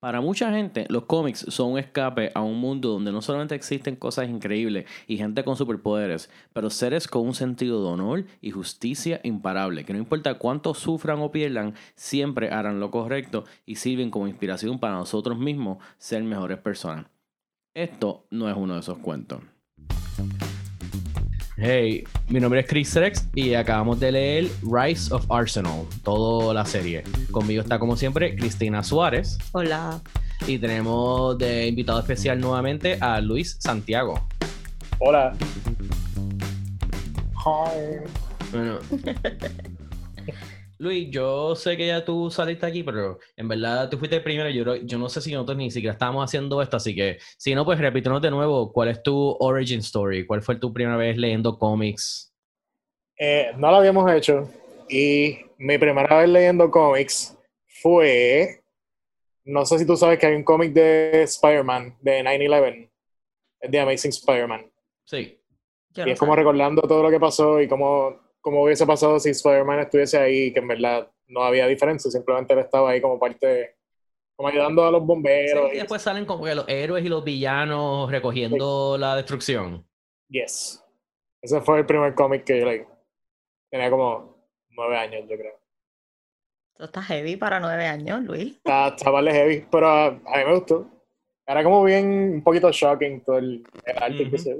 Para mucha gente, los cómics son un escape a un mundo donde no solamente existen cosas increíbles y gente con superpoderes, pero seres con un sentido de honor y justicia imparable, que no importa cuánto sufran o pierdan, siempre harán lo correcto y sirven como inspiración para nosotros mismos ser mejores personas. Esto no es uno de esos cuentos. Hey, mi nombre es Chris Rex y acabamos de leer Rise of Arsenal, toda la serie. Conmigo está como siempre Cristina Suárez. Hola. Y tenemos de invitado especial nuevamente a Luis Santiago. Hola. Hi. Bueno, Luis, yo sé que ya tú saliste aquí, pero en verdad tú fuiste el primero. Yo, yo no sé si nosotros ni siquiera estábamos haciendo esto, así que si no, pues repítanos de nuevo, ¿cuál es tu origin story? ¿Cuál fue tu primera vez leyendo cómics? Eh, no lo habíamos hecho y mi primera vez leyendo cómics fue, no sé si tú sabes que hay un cómic de Spider-Man, de 9-11, de Amazing Spider-Man. Sí. y es como recordando todo lo que pasó y cómo como hubiese pasado si Spider-Man estuviese ahí, que en verdad no había diferencia, simplemente él estaba ahí como parte, como ayudando a los bomberos. y después salen como que los héroes y los villanos recogiendo la destrucción. Yes. Ese fue el primer cómic que yo leí. Tenía como nueve años, yo creo. Esto está heavy para nueve años, Luis. Está, está heavy, pero a, mí me gustó. Era como bien, un poquito shocking todo el, arte que se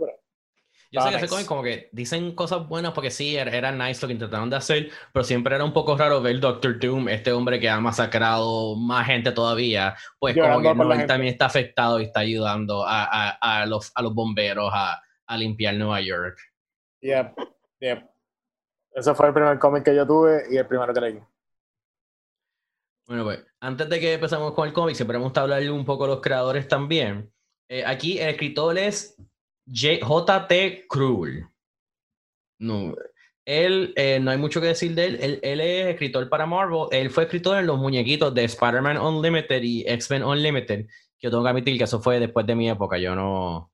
yo sé que ese cómic como que dicen cosas buenas porque sí, era, nice lo que intentaron de hacer, pero siempre era un poco raro ver Doctor Doom, este hombre que ha masacrado más gente todavía, pues como que no, él también está afectado y está ayudando a, a, a, los, a los bomberos a, a limpiar Nueva York. Yep, yep. Ese fue el primer cómic que yo tuve y el primero que leí. Bueno, pues, antes de que empezamos con el cómic, siempre me gusta hablarle un poco a los creadores también. Eh, aquí el escritor es J.T. Krull. No, él, eh, no hay mucho que decir de él. él. es escritor para Marvel. Él fue escritor en los muñequitos de Spider-Man Unlimited y X-Men Unlimited. Que yo tengo que admitir que eso fue después de mi época. Yo no,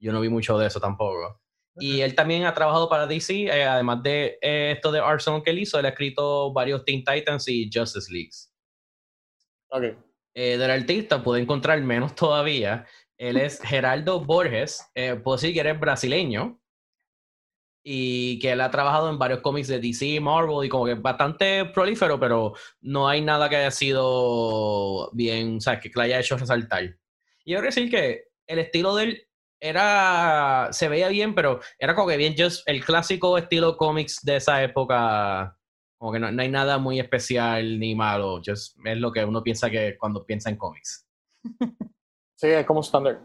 yo no vi mucho de eso tampoco. Y él también ha trabajado para DC, eh, además de eh, esto de Arsenal que él hizo, él ha escrito varios Teen Titans y Justice Leagues. Okay. del artista pude encontrar menos todavía, él es Geraldo Borges, eh, puedo decir que eres brasileño y que él ha trabajado en varios cómics de DC, Marvel y como que bastante prolífero, pero no hay nada que haya sido bien, o sea, que le haya hecho resaltar. Y yo decir que el estilo de él era, se veía bien, pero era como que bien just el clásico estilo cómics de esa época, como que no, hay nada muy especial ni malo, just es lo que uno piensa que cuando piensa en cómics. Sí, es como estándar.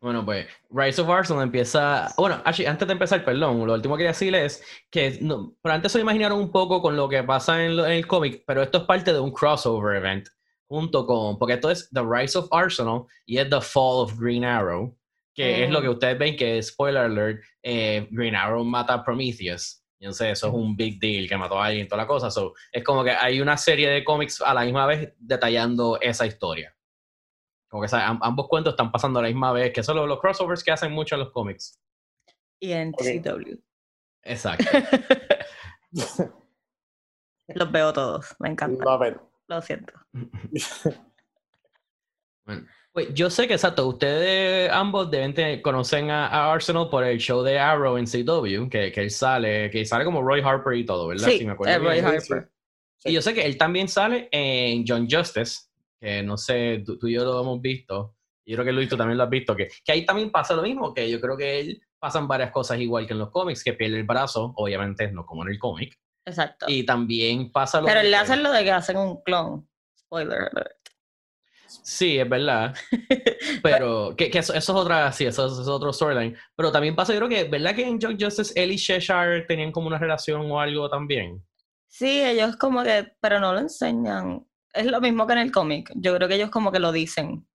Bueno, pues Rise of Arsenal empieza. Bueno, antes de empezar, perdón, lo último que quería decirle es que. No, pero antes se imaginaron un poco con lo que pasa en, el cómic, pero esto es parte de un crossover event junto con. Porque esto es The Rise of Arsenal y es The Fall of Green Arrow, que es lo que mm. ustedes ven que, spoiler alert, eh, Green Arrow mata a Prometheus. Yo sé, eso es un big deal que mató a alguien, toda la cosa. So, es como que hay una serie de cómics a la misma vez detallando esa historia. Como que ambos cuentos están pasando a la misma vez, que son los, crossovers que hacen mucho en los cómics. Y en CW. Exacto. los veo todos, me encanta. Lo siento. bueno. Pues yo sé que exacto, ustedes ambos deben tener, conocen a, Arsenal por el show de Arrow en CW, que, que él sale, que sale como Roy Harper y todo, ¿verdad? Sí, me acuerdo Roy Harper. Y yo sé que él también sale en John Justice, que no sé, tú, y yo lo hemos visto, yo creo que Luis tú también lo has visto, que, que ahí también pasa lo mismo, que yo creo que él pasan varias cosas igual que en los cómics, que pierde el brazo, obviamente no como en el cómic. Exacto. Y también pasa lo Pero él le hace lo de que hacen un clon. Spoiler. Sí, es verdad. Pero que, eso, es otra, sí, eso, es otro storyline. Pero también pasa, yo creo que, ¿verdad que en Young Justice él y Cheshire tenían como una relación o algo también? Sí, ellos como que, pero no lo enseñan. Es lo mismo que en el cómic. Yo creo que ellos como que lo dicen.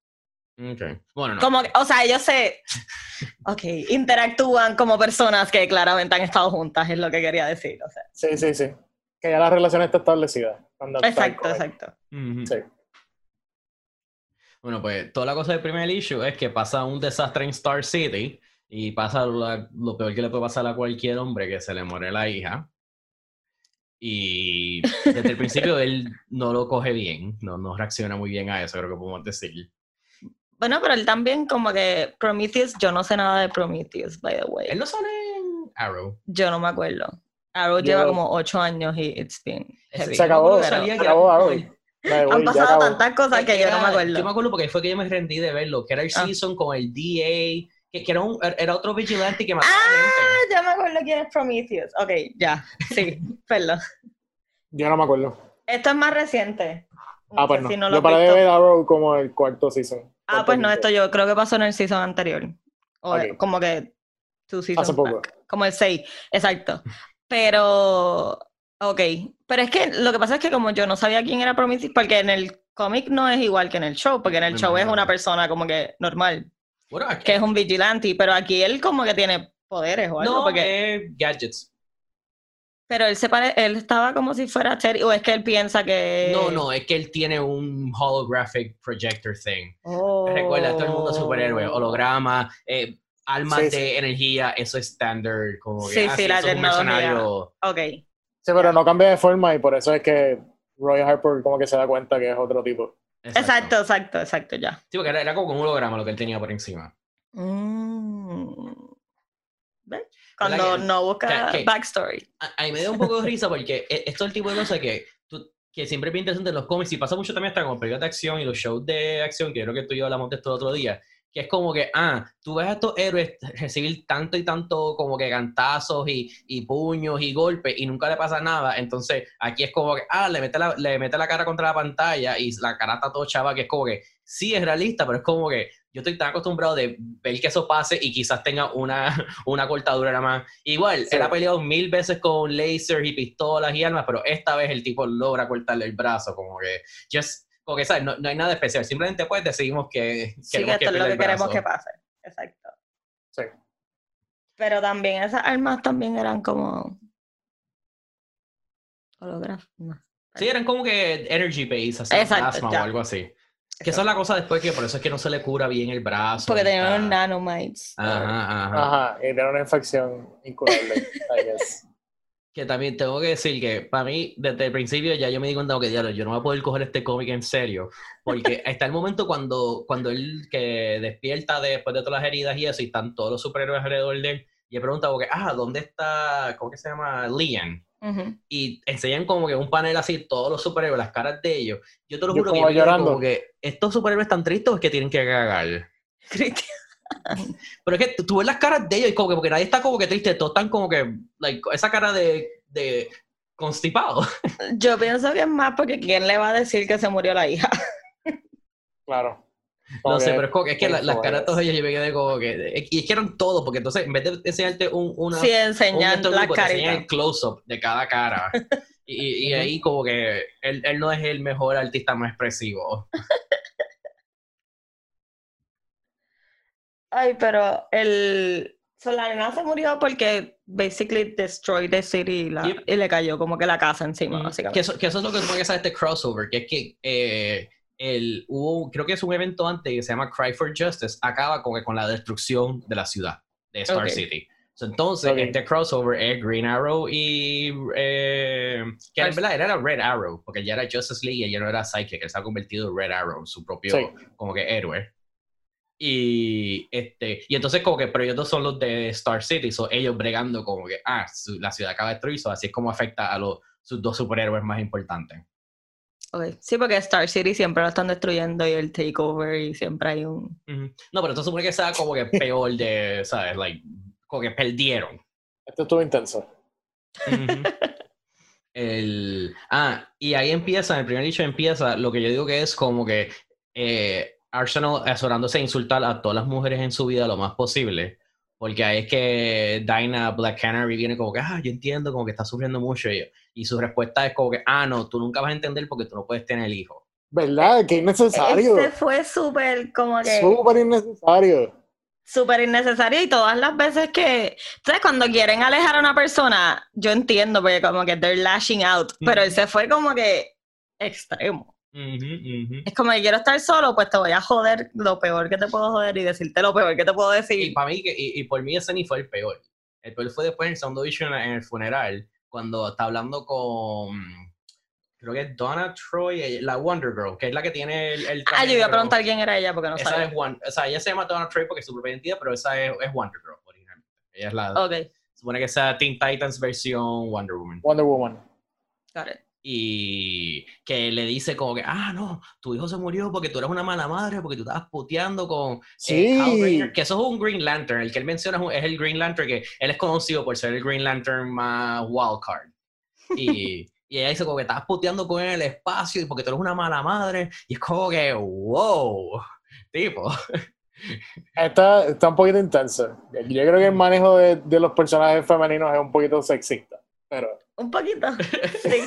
Ok. Bueno, no. Como, o sea, ellos se. Ok, interactúan como personas que claramente han estado juntas, es lo que quería decir. O sea. Sí, sí, sí. Que ya la relación está establecida. exacto, exacto. Sí. Bueno, pues toda la cosa del primer issue es que pasa un desastre en Star City y pasa lo peor que le puede pasar a cualquier hombre, que se le muere la hija. Y desde el principio él no lo coge bien, no, no reacciona muy bien a eso, creo que podemos decir. Bueno, pero él también como que Prometheus, yo no sé nada de Prometheus, by the way. Él no sale en Arrow. Yo no me acuerdo. Arrow Yo- lleva como ocho años y it's been heavy. Se acabó, se acabó Arrow. Han pasado tantas cosas que yo no me acuerdo. Yo me acuerdo porque fue que yo me rendí de verlo, que era el Ah. season con el DA, que, que era, un, era otro vigilante que mataba gente. Ah, ya me acuerdo quién es Prometheus. Ok, ya, sí, perdón. Yo no me acuerdo. Esto es más reciente. Ah, pues no. si lo yo paré de ver Arrow como el cuarto season. Ah, pues no, esto yo creo que pasó en el season anterior. O Ok. como que two seasons Hace poco. back. Como el 6, exacto. Pero, ok. Pero es que lo que pasa es que como yo no sabía quién era Prometheus, porque en el cómic no es igual que en el show, porque en el Me show es una persona como que normal, Bueno, aquí- que es un vigilante, pero aquí él como que tiene poderes o algo, no, porque... eh, gadgets. Pero él se pare... él estaba como si fuera Terry, o es que él piensa que... No, no, es que él tiene un holographic projector thing. Oh. Recuerda, todo el mundo es superhéroe, holograma, eh, almas Sí, de sí. energía, eso es standard. Como que, Sí, ah, sí, la es un mercenario. Ok. Sí, pero no cambia de forma y por eso es que Roy Harper como que se da cuenta que es otro tipo. Exacto, exacto, exacto, ya. Sí, porque era, era como un holograma lo que él tenía por encima. Mm. ¿Ves? ¿Verdad Cuando no busca que- backstory. A, a mí me da un poco de risa porque e- esto es el tipo de cosas que, tú- que siempre es bien interesante en los cómics y pasa mucho también hasta con las películas de acción y los shows de acción, que yo creo que tú y yo hablamos de esto el otro día, que es como que, ah, tú ves a estos héroes recibir tanto y tanto como que cantazos y, y puños y golpes y nunca le pasa nada, entonces aquí es como que, ah, le mete la, le mete la cara contra la pantalla y la cara está todo chava, que es como que, sí es realista, pero es como que yo estoy tan acostumbrado de ver que eso pase y quizás tenga una, una cortadura nada más. Igual, Sí. él ha peleado mil veces con lasers y pistolas y armas, pero esta vez el tipo logra cortarle el brazo, como que, just, como que, ¿sabes? No, no hay nada especial, simplemente pues decidimos que Sí, que esto es lo que queremos que pase. Exacto. Sí. Pero también esas armas también eran como holografos. no. Sí, eran como que energy base, así, Exacto, plasma ya. o algo así. Que esa es la cosa después que por eso es que no se le cura bien el brazo. Porque tenían unos nanomites. Ajá, ajá. Ajá, y tiene una infección incurable, I guess. Que también tengo que decir que para mí, desde el principio ya yo me di cuenta que diablo, yo no voy a poder coger este cómic en serio. Porque está el momento cuando, cuando él que despierta después de todas las heridas y eso, y están todos los superhéroes alrededor de él. Y he preguntado, que, ah, ¿dónde está, cómo que se llama? Lian. Y enseñan como que un panel así, todos los superhéroes, las caras de ellos. Yo te lo Yo juro que yo llorando. como que estos superhéroes están tristes o es que tienen que cagar. Cristian. Pero es que tú- ves las caras de ellos y como que porque nadie está como que triste, todos están como que, like, esa cara de, de constipado. Yo pienso que es más porque ¿quién le va a decir que se murió la hija? Claro. No sé, pero es como que es que la- las Eso caras todos ellos yo me quedé como que. Y es que eran todos, porque entonces en vez de enseñarte un, una, Sí, un enseñan las te enseñan el close-up de cada cara. Y, y- ahí como que él, él no es el mejor artista más expresivo. Ay, pero el... So, la nena se murió porque basically destroyed the city y, la- Yep. y le cayó como que la casa encima, que, básicamente. eso, que eso es lo que supone que es este crossover, que es que eh, el, hubo, creo que es un evento antes que se llama Cry for Justice, acaba con, con la destrucción de la ciudad, de Star Ok. City. Entonces, Ok. este crossover es Green Arrow y. Eh, que en Ars- verdad era Red Arrow, porque ya era Justice League y ella no era Psychic, él se ha convertido en Red Arrow, su propio Sí. como que héroe. Y este y entonces como que pero ellos dos son los de Star City, so ellos bregando como que ah, su- la ciudad acaba de destruir, so así es como afecta a los sus dos superhéroes más importantes. Ok. Sí, porque Star City siempre lo están destruyendo y el takeover y siempre hay un... No, pero esto supone que sea como que peor de, ¿sabes? Like, como que perdieron. Esto estuvo intenso. El, ah, y ahí empieza, en el primer dicho empieza lo que yo digo que es como que eh, Arsenal asesorándose a insultar a todas las mujeres en su vida lo más posible, porque ahí es que Dinah Black Canary viene como que, ah, yo entiendo, como que está sufriendo mucho, y, y su respuesta es como que, ah, no, tú nunca vas a entender porque tú no puedes tener hijo. ¿Verdad? Qué innecesario. Ese fue súper como que... Súper innecesario. súper innecesario y todas las veces que, ¿sabes? Cuando quieren alejar a una persona, yo entiendo porque como que they're lashing out, pero ese fue como que extremo. Es como que quiero estar solo, pues te voy a joder lo peor que te puedo joder y decirte lo peor que te puedo Y decir. para mí, que- y, y por mí ese ni fue el peor. El peor fue después en el Sound Vision en el funeral, cuando está hablando con, creo que es Donna Troy, la Wonder Girl, que es la que tiene el... el Ah, yo iba a preguntar quién era ella porque no Esa sabía. es Won- o sea, ella se llama Donna Troy porque es su propia identidad, pero esa es, es Wonder Girl originalmente. Ella es la... Ok, Supone que esa Teen Titans versión Wonder Woman. Wonder Woman. got it. Y que le dice como que, ah, no, tu hijo se murió porque tú eres una mala madre, porque tú estabas puteando con eh, Sí. Que eso es un Green Lantern, el que él menciona es el Green Lantern, que él es conocido por ser el Green Lantern más wildcard. Y, y ella dice como que estabas puteando con él en el espacio y porque tú eres una mala madre, y es como que, wow, tipo. Está, está un poquito intenso. Yo creo que el manejo de, de los personajes femeninos es un poquito sexista. Pero. Un poquito. Sí.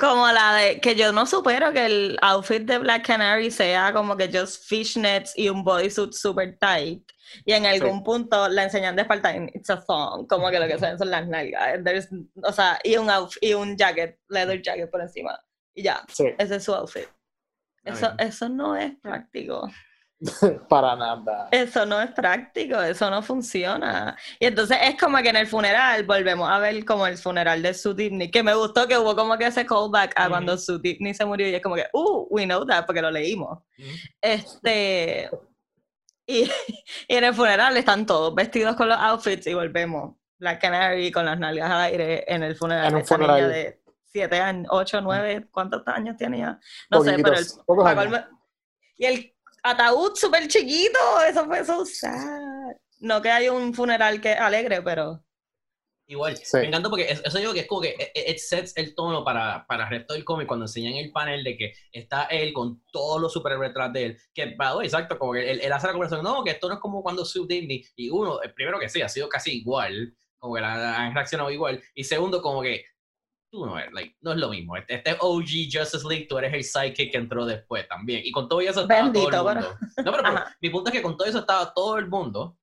Como la de que yo no supero que el outfit de Black Canary sea como que just fishnets y un bodysuit super tight. Y en algún punto la enseñan de espalda It's a thong, como que lo que se ven son las nalgas. There's- o sea, y un, outf- y un jacket, leather jacket por encima. Y ya, Sí, ese es su outfit. Eso, eso no es práctico. para nada. Eso no es práctico, eso no funciona. Y entonces es como que en el funeral volvemos a ver como el funeral de Sue Dibney, que me gustó que hubo como que ese callback a cuando Ujú. Sue Dibney se murió y es como que, uh, we know that porque lo leímos. Este, y, y en el funeral están todos vestidos con los outfits y volvemos. Black Canary con las nalgas al aire en el funeral En un funeral. de 7 años, 8, 9, ¿cuántos años tenía? No sé, pero el, Poquitos, Y el ataúd súper chiquito, eso fue so sad. No que hay un funeral que alegre, pero Igual, Sí. me encanta porque es- eso digo que es como que it, it sets el tono para, para el resto del cómic cuando enseñan el panel de que está él con todos los superhéroes detrás de él. Que, way, exacto, como que él, él hace la conversación, no, que esto no es como cuando Sue Disney. Y uno, el primero que sí, ha sido casi igual, como que la, la- han reaccionado igual. Y segundo, como que tú no eres, like, no es lo mismo. Este, este OG Justice League, tú eres el sidekick que entró después también. Y con todo eso estaba Bendito, todo el pero- mundo. No, pero, mi punto es que con todo eso estaba todo el mundo.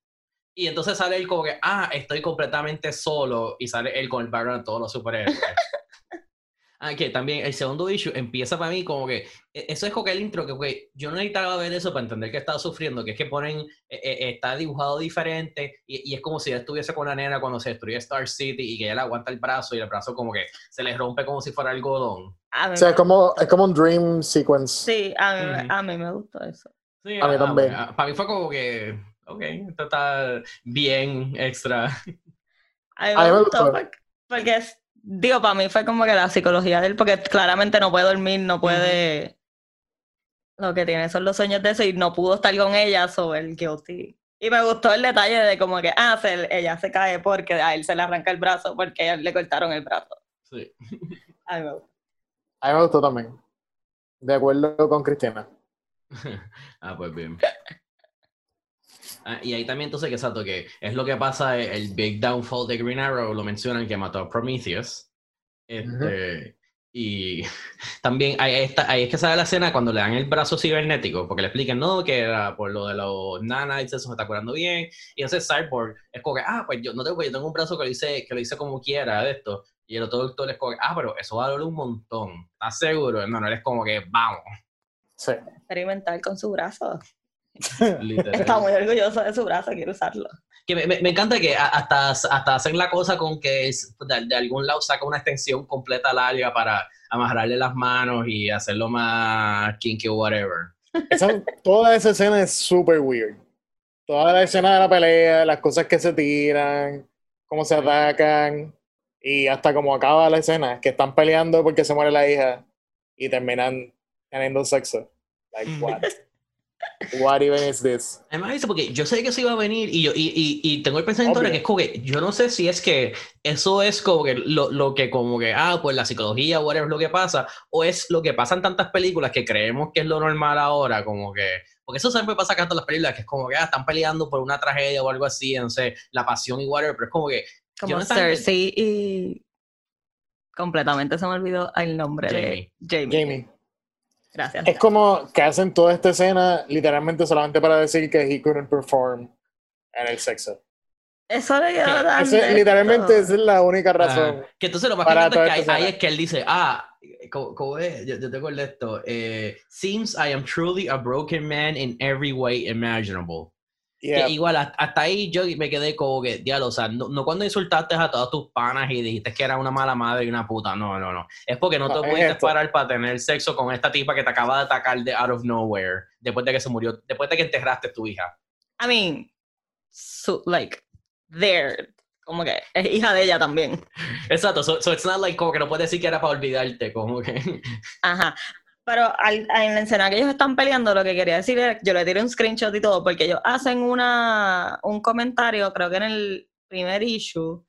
Y entonces sale él como que, ah, estoy completamente solo. Y sale él con el background de todos los superhéroes. ah, que también el segundo issue empieza para mí como que, e- eso es como que el intro, que que yo no necesitaba ver eso para entender que estaba sufriendo, que es que ponen, eh, eh, está dibujado diferente y, y es como si ella estuviese con la nena cuando se destruye Star City y que ella le aguanta el brazo y el brazo como que se le rompe como si fuera algodón. a mí O sea, es como, es como un dream sequence. sí, a mí, a mí me gustó eso. Sí, A mí ah, también. bueno, ah, para mí fue como que, ok, esto está bien extra. A mí A mí me gustó. porque, porque es- digo, para mí fue como que la psicología de él, porque claramente no puede dormir, no puede... Lo que tiene son los sueños de eso y no pudo estar con ella sobre el guilty. Y me gustó el detalle de como que, ah, se- ella se cae porque a él se le arranca el brazo porque a él le cortaron el brazo. Sí. A mí me gustó. A mí me gustó también. De acuerdo con Cristina. ah, pues bien. Ah, y ahí también entonces que exacto que es lo que pasa eh, el big downfall de Green Arrow lo mencionan que mató a Prometheus este y también ahí, está, ahí es que sale la escena cuando le dan el brazo cibernético porque le explican no que era por lo de los nanites eso se está curando bien y entonces Cyborg es como que ah pues yo no tengo yo tengo un brazo que lo hice que lo hice como quiera de esto y el otro doctor es como que ah pero eso va a doler un montón ¿estás seguro? no no él es como que vamos Sí. Experimentar con su brazo. Está muy orgulloso de su brazo, quiere usarlo. Que me, me- me encanta que hasta, hasta hacen la cosa con que es- de, de algún lado saca una extensión completa larga para amarrarle las manos y hacerlo más kinky o whatever. Esa- toda esa escena es super weird. Toda la escena de la pelea, las cosas que se tiran, cómo se atacan, y hasta cómo acaba la escena, que están peleando porque se muere la hija y terminan teniendo sexo. Like, what? What even is this? Además, dice, porque yo sé que eso iba a venir y, yo, y, y, y tengo el pensamiento de Obvio. que es como que yo no sé si es que eso es como que lo, lo que como que, ah, pues la psicología, whatever es lo que pasa, o es lo que pasa en tantas películas que creemos que es lo normal ahora, como que, porque eso siempre pasa acá en todas las películas, que es como que, ah, están peleando por una tragedia o algo así, no sé, la pasión y whatever, pero es como que, Como no Cersei y... Completamente se me olvidó el nombre Jamie. de Jamie. Jamie. Gracias. Es como que hacen toda esta escena literalmente solamente para decir que he couldn't perform en el sexo. Eso le quedó Que tan Ese- literalmente esa es la única razón. Ah, que entonces lo más para que toda es que esta ahí, es que él dice, ah, ¿cómo, cómo es? Yo, yo tengo el de esto. Eh, Seems I am truly a broken man in every way imaginable. Yeah. Que igual, hasta ahí yo me quedé como que, diablo, o sea, no, no cuando insultaste a todos tus panas y dijiste que era una mala madre y una puta, no, no, no. Es porque no, No, te es pudiste esto. parar para tener sexo con esta tipa que te acaba de atacar de out of nowhere, después de que se murió, después de que enterraste a tu hija. I mean, so, like, there. Como que es hija de ella también. Exacto, so, so it's not like como que no puedes decir que era para olvidarte, como que... Ajá. Pero al, en la escena que ellos están peleando, lo que quería decir es, yo le tiré un screenshot y todo, porque ellos hacen una, un comentario, creo que en el primer issue,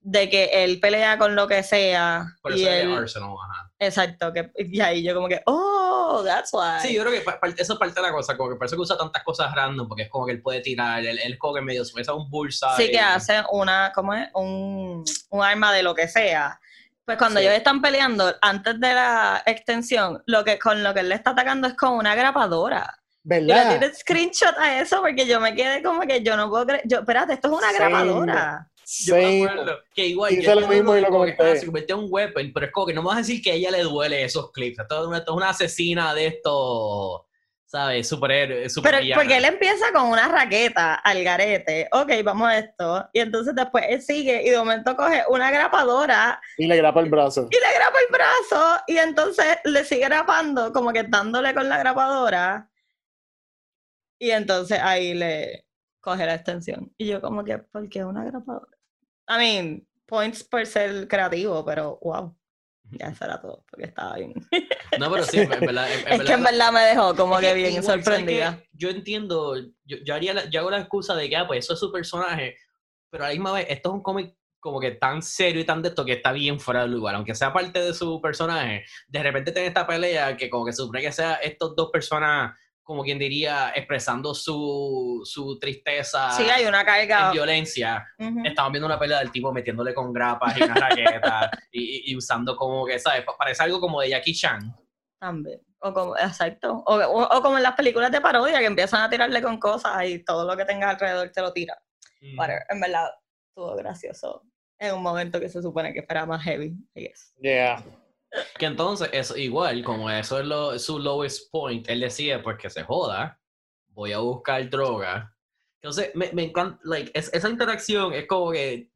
de que él pelea con lo que sea. Por y eso él- de Arsenal, ajá. exacto, que, y ahí yo como que, oh, that's why. Sí, yo creo que eso es parte de la cosa, como que por eso que usa tantas cosas random, porque es como que él puede tirar, él, él como que medio se un bullseye. Sí que hace una, ¿cómo es? Un, un arma de lo que sea. Pues cuando Sí. ellos están peleando, antes de la extensión, lo que con lo que él le está atacando es con una grapadora. Y le ¿Verdad? tiré screenshot a eso porque yo me quedé como que yo no puedo creer. Yo, espérate, esto es una Sí. grabadora. Yo me acuerdo que igual Hice yo lo mismo y lo que, comenté. ah, se convirtió en un weapon, pero es como que no me vas a decir que a ella le duele esos clips. Esto es una, esto es una asesina de estos, ¿sabes? Superhéroe, super Pero porque él empieza con una raqueta al garete. Ok, vamos a esto. Y entonces después él sigue y de momento coge una grapadora Y le grapa el brazo. y le grapa el brazo y entonces le sigue grapando, como que dándole con la grapadora. Y entonces ahí le coge la extensión. Y yo como que, ¿por qué una grapadora? I mean, points por ser creativo, pero wow. Ya eso era todo, porque estaba bien. No, pero sí, en verdad. en- en es que en verdad- me dejó como que bien igual, ¿sabes sorprendida. Yo entiendo, yo, yo haría la- yo hago la excusa de que, ah, pues eso es su personaje, pero a la misma vez, esto es un cómic como que tan serio y tan de esto que está bien fuera de lugar, aunque sea parte de su personaje, de repente tener esta pelea que como que se supone que sea estos dos personas, como quien diría, expresando su, su tristeza Sí, hay una en carga. violencia, Ujú. estamos viendo una pelea del tipo metiéndole con grapas y una raqueta y, y- usando como que, ¿sabes? Pa- Parece algo como de Jackie Chan. También. O como, exacto. O, o- o como en las películas de parodia que empiezan a tirarle con cosas y todo lo que tengas alrededor te lo tira. Whatever. En verdad, estuvo gracioso. En un momento que se supone que fuera más heavy, I guess. Yeah. Que entonces, eso igual, como eso es su lowest point, él decía, pues que se joda, voy a buscar droga. Entonces, me, me encanta, like, es- esa interacción es como que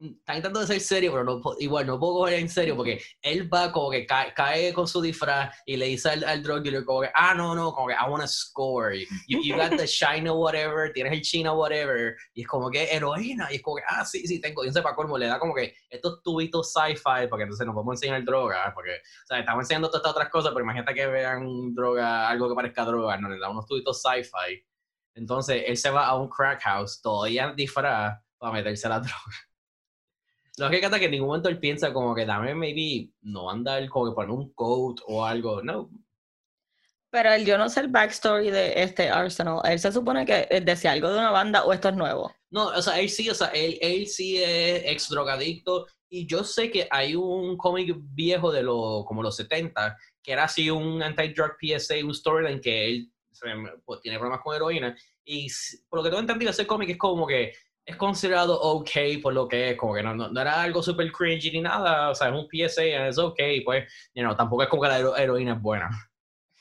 está intentando ser serio, pero no, igual no puedo coger en serio, porque él va como que cae, cae con su disfraz y le dice al, al drug dealer como que, ah, no, no, como que I wanna score, you, you got the or whatever, tienes el chino whatever, y es como que heroína, y es como que, ah, sí, sí, tengo, y entonces para colmo le da como que estos tubitos sci-fi, porque entonces nos podemos enseñar droga, porque, o sea, estamos enseñando todas estas otras cosas, pero imagínate que vean droga, algo que parezca droga, no, le da unos tubitos sci-fi, entonces él se va a un crack house, todavía disfraz, para meterse la droga. Lo que canta que en ningún momento él piensa como que dame maybe no andar como que poner un coat o algo, no. Pero el, yo no sé el backstory de este Arsenal. Él se supone que eh, decía algo de una banda o esto es nuevo. No, o sea, él sí, o sea, él, él sí es ex drogadicto y yo sé que hay un cómic viejo de los, como los 70, que era así un anti-drug PSA, un storyline que él pues, tiene problemas con heroína y por lo que tengo entendido ese cómic es como que es considerado ok por lo que es, como que no, no, no era algo super cringy ni nada, o sea, es un PSA, es ok, pues, you know, tampoco es como que la hero- heroína es buena.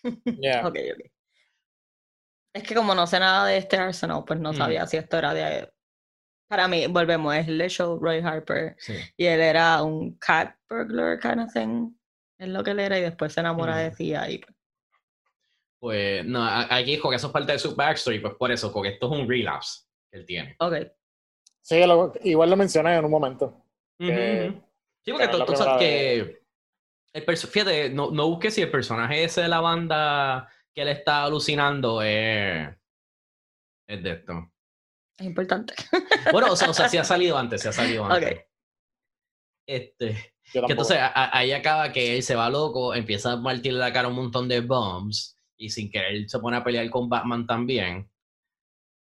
Yeah. Ok, ok. Es que como no sé nada de este Arsenal, pues no Mm. sabía si esto era de... Para mí, volvemos, es el show Roy Harper. Sí. Y él era un cat burglar kind of thing. Es lo que él era y después se enamora de Mm. Tia y pues, Pues, no, aquí es como que eso es parte de su backstory, pues por eso, porque esto es un relapse que él tiene. Ok. Sí, lo- igual lo mencioné en un momento. Sí, porque que tú, sabes que. El fíjate, no, no busques si el personaje ese de la banda que él está alucinando es. Es de esto. Es importante. Bueno, o sea, o sea, sí ha salido antes, sí ha salido antes. Ok. Este. Que entonces a- a- ahí acaba que él se va loco, empieza a partirle la cara un montón de bombs y sin querer se pone a pelear con Batman también.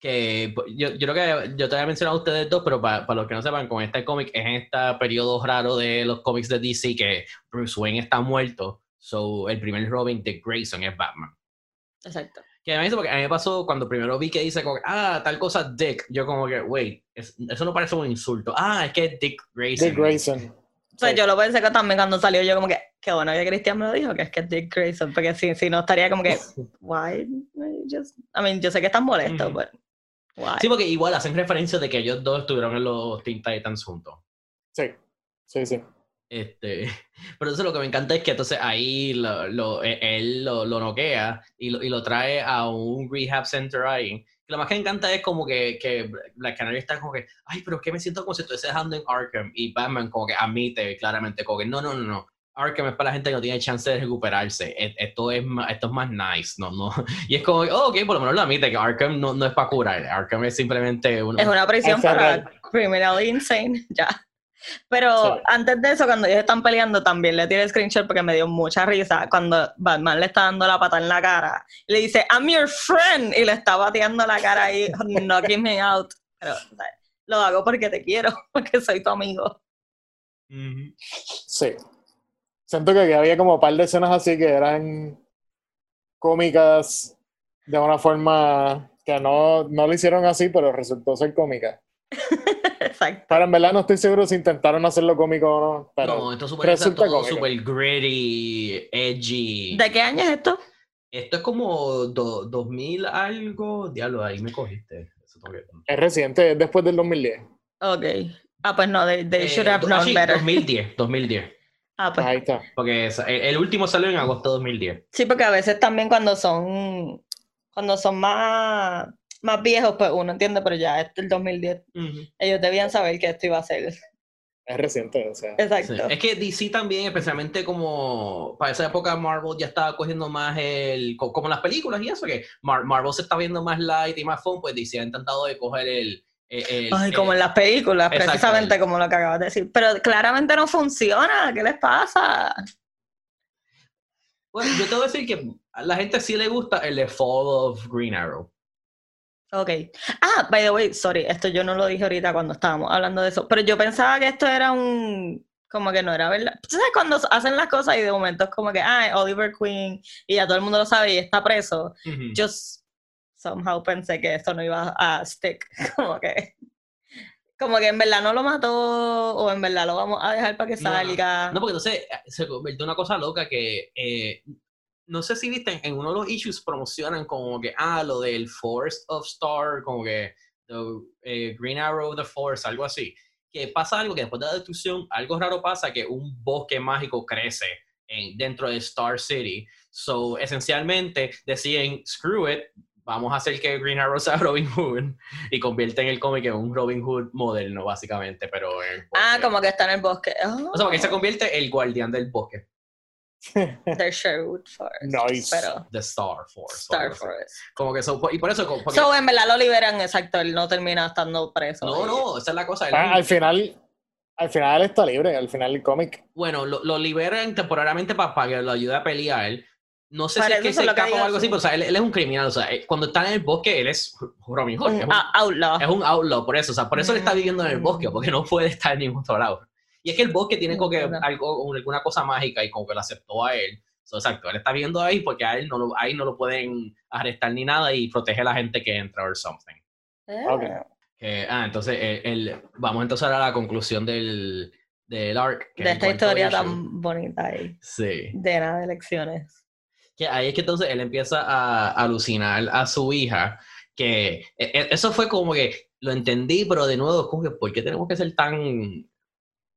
Que pues, yo, yo creo que yo te había mencionado a ustedes dos, pero para, los que no sepan, con este cómic es en este periodo raro de los cómics de DC que Bruce Wayne está muerto. So el primer Robin de Grayson es Batman. Exacto. Que mí, porque a mí me pasó cuando primero vi que dice, como, ah, tal cosa Dick. Yo como que, wait, es- eso no parece un insulto. Ah, es que es Dick Grayson. Dick Grayson. Pues Sí. yo lo pensé que también cuando salió, yo como que, qué bueno que Cristian me lo dijo, que es que es Dick Grayson, porque si, si no estaría como que, why? Just, I mean, yo sé que estás molesto, Ujú. pero Sí, porque igual hacen referencia de que ellos dos estuvieron en los Teen Titans juntos. Sí, sí, sí. Este, pero entonces lo que me encanta es que entonces ahí lo, lo- e- él lo, lo noquea y lo, y lo trae a un rehab center ahí. Lo más que me encanta es como que, que Black Canary está como que, ay, pero es que me siento como si estuviese dejando en Arkham. Y Batman como que admite claramente como que, no, no, no, no. Arkham es para la gente que no tiene chance de recuperarse. E- Esto es más, esto es más nice, no, no. Y es como, oh, ok, por lo menos lo admite que Arkham no, no es para curar. Arkham es simplemente un, Es una prisión para real. criminally insane, ya. Pero Sí. antes de eso, cuando ellos están peleando, también le tiré el screenshot porque me dio mucha risa cuando Batman le está dando la pata en la cara. Y le dice, I'm your friend. Y le está bateando la cara ahí, knocking me out. Pero lo hago porque te quiero, porque soy tu amigo. Sí. Siento que había como un par de escenas así que eran cómicas de una forma que no, no lo hicieron así, pero resultó ser cómica. Exacto. Pero en verdad no estoy seguro si intentaron hacerlo cómico o no. Pero no, esto super, resulta todo cómico. super gritty, edgy. ¿De qué año es esto? Esto es como do- 2000 algo. Diablo, ahí me cogiste. Eso tengo que- es reciente, es después del 2010. Ok. Ah, pues no, they, they Eh, should have known better. 2010, 2010. Ah, pues Ahí está. Porque el, último salió en agosto de 2010. Sí, porque a veces también cuando son cuando son más, más viejos, pues uno entiende, pero ya este es el 2010. Ellos debían saber que esto iba a ser. Es reciente, o sea. Sí. Exacto. Es que DC también, especialmente como para esa época Marvel ya estaba cogiendo más el, co- como las películas y eso, que Mar- Marvel se está viendo más light y más fun, pues DC ha intentado de coger el... el- el- Ay, el- como en las películas, precisamente como lo que acabas de decir. Pero claramente no funciona. ¿Qué les pasa? Bueno, yo te voy a decir que a la gente sí le gusta el de Fall of Green Arrow. Ok. Ah, by the way, sorry, esto yo no lo dije ahorita cuando estábamos hablando de eso, pero yo pensaba que esto era un, como que no era verdad. ¿Tú sabes cuando hacen las cosas y de momento es como que, ah, Oliver Queen, y ya todo el mundo lo sabe y está preso? Yo somehow pensé que esto no iba a stick, como que, como que en verdad no lo mató, o en verdad lo vamos a dejar para que No, no. salga. No, porque entonces eh, se convirtió en una cosa loca que eh, no sé si viste, en uno de los issues promocionan como que, ah, lo del Force of Star, como que the, eh, Green Arrow of the Force, algo así. Que pasa algo que después de la destrucción, algo raro pasa, que un bosque mágico crece en, dentro de Star City. So, esencialmente deciden, screw it, vamos a hacer que Green Arrow sea Robin Hood y convierten el cómic en un Robin Hood moderno, básicamente, pero en Ah, como que está en el bosque. O sea, porque se Oh, convierte el guardián del bosque. de Sherwood Forest. Nice. Pero The Star Force. Star. Forest. Como que eso, y por eso, porque- So, en verdad lo liberan, exacto, él no termina estando preso. no, no, esa es la cosa. él- Ah, al final, al final está libre, al final el cómic. bueno, lo, lo liberan temporariamente para que lo ayude a pelear. No sé si es que se escapa o algo así, sí. pero o sea, él, él es un criminal. O sea, él- cuando está en el bosque, él es Robin Hood. Un es, un, outlaw. es un outlaw, por eso. O sea, por eso él está viviendo en el bosque, Mm. porque no puede estar en ningún otro lado. Y es que el bosque tiene como que algo, alguna cosa mágica y como que lo aceptó a él. So, exacto, él está viviendo ahí porque a él no lo, ahí no lo pueden arrestar ni nada y protege a la gente que entra or something. Eh, Ok. Que, ah, entonces el, el- vamos entonces a la conclusión del, del arc. que De esta historia issue. tan bonita y Sí. llena de lecciones. Que ahí es que entonces él empieza a alucinar a su hija, que e- e- eso fue como que lo entendí, pero de nuevo, como que, ¿por qué tenemos que ser tan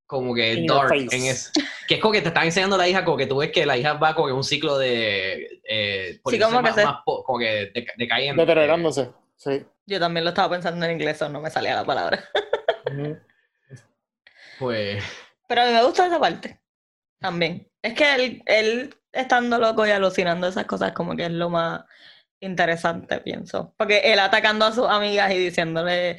como que In dark en eso? Que es como que te están enseñando a la hija, como que tú ves que la hija va como que un ciclo de... Eh, poniéndose como que más, se- más como que de. Deteriorándose. Sí. Yo también lo estaba pensando en inglés, o no me salía la palabra. Pues... Pero a mí me gusta esa parte. También. Es que él, él estando loco y alucinando esas cosas, como que es lo más interesante, pienso. Porque él atacando a sus amigas y diciéndole